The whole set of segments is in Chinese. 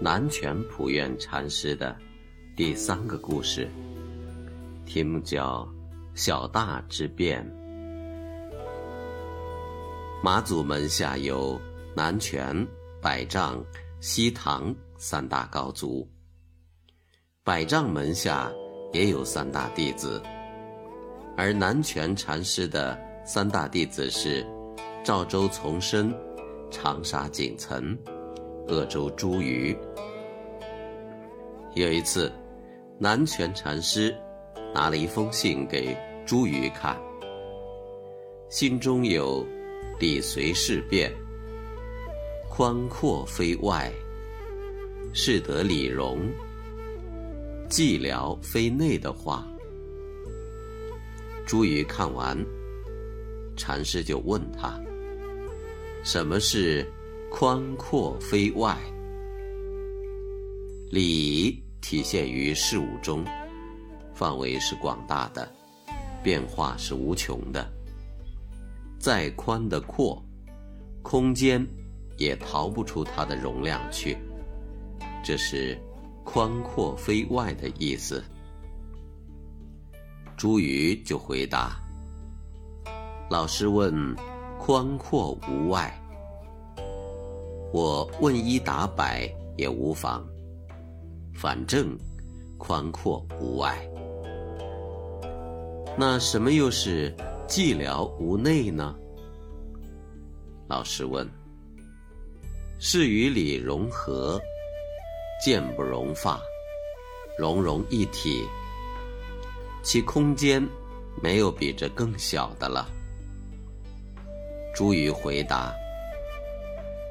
南泉普愿禅师的第三个故事，题目叫“小大之变”。马祖门下有南泉、百丈、西塘三大高足。百丈门下也有三大弟子，而南泉禅师的三大弟子是赵州从深、长沙景岑。鄂州茱萸。有一次，南泉禅师拿了一封信给茱萸看，信中有“理随事变，宽阔非外，适得理容，寂寥非内”的话。茱萸看完，禅师就问他：“什么是？”宽阔非外，理体现于事物中，范围是广大的，变化是无穷的。再宽的阔，空间也逃不出它的容量去。这是“宽阔非外”的意思。茱萸就回答：“老师问，宽阔无外。”我问一答百也无妨，反正宽阔无碍。那什么又是寂寥无内呢？老师问。是与理融合，见不融发，融融一体，其空间没有比这更小的了。茱萸回答。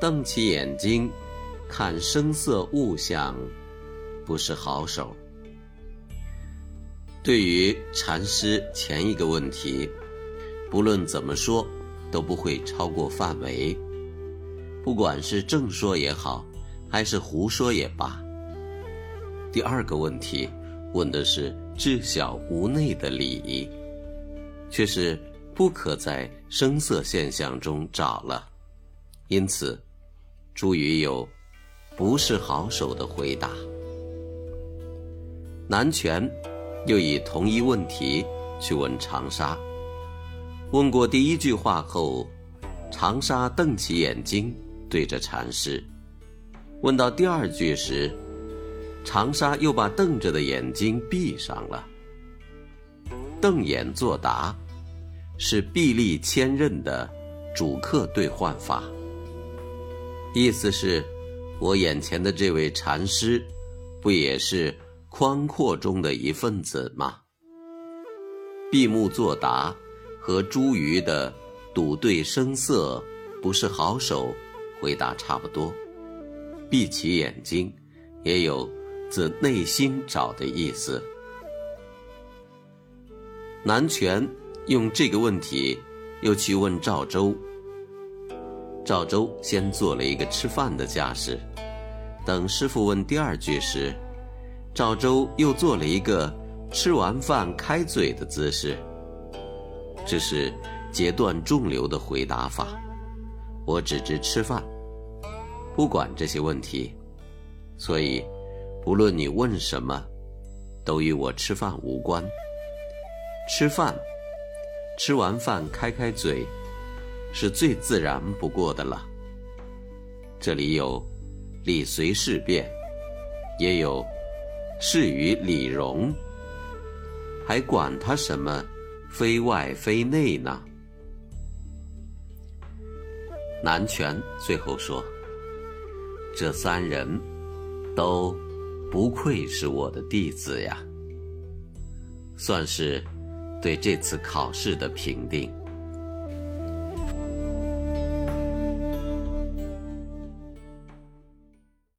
瞪起眼睛，看声色物象，不是好手。对于禅师前一个问题，不论怎么说，都不会超过范围。不管是正说也好，还是胡说也罢。第二个问题，问的是至小无内的理，却是不可在声色现象中找了，因此。茱萸有不是好手的回答。南拳又以同一问题去问长沙。问过第一句话后，长沙瞪起眼睛对着禅师。问到第二句时，长沙又把瞪着的眼睛闭上了。瞪眼作答，是臂力千仞的主客兑换法。意思是，我眼前的这位禅师，不也是宽阔中的一份子吗？闭目作答，和茱萸的赌对声色，不是好手，回答差不多。闭起眼睛，也有自内心找的意思。南拳用这个问题，又去问赵州。赵州先做了一个吃饭的架势，等师傅问第二句时，赵州又做了一个吃完饭开嘴的姿势。这是截断众流的回答法。我只知吃饭，不管这些问题，所以不论你问什么，都与我吃饭无关。吃饭，吃完饭开开嘴。是最自然不过的了。这里有理随事变，也有事与理容，还管他什么非外非内呢？南拳最后说：“这三人都不愧是我的弟子呀，算是对这次考试的评定。”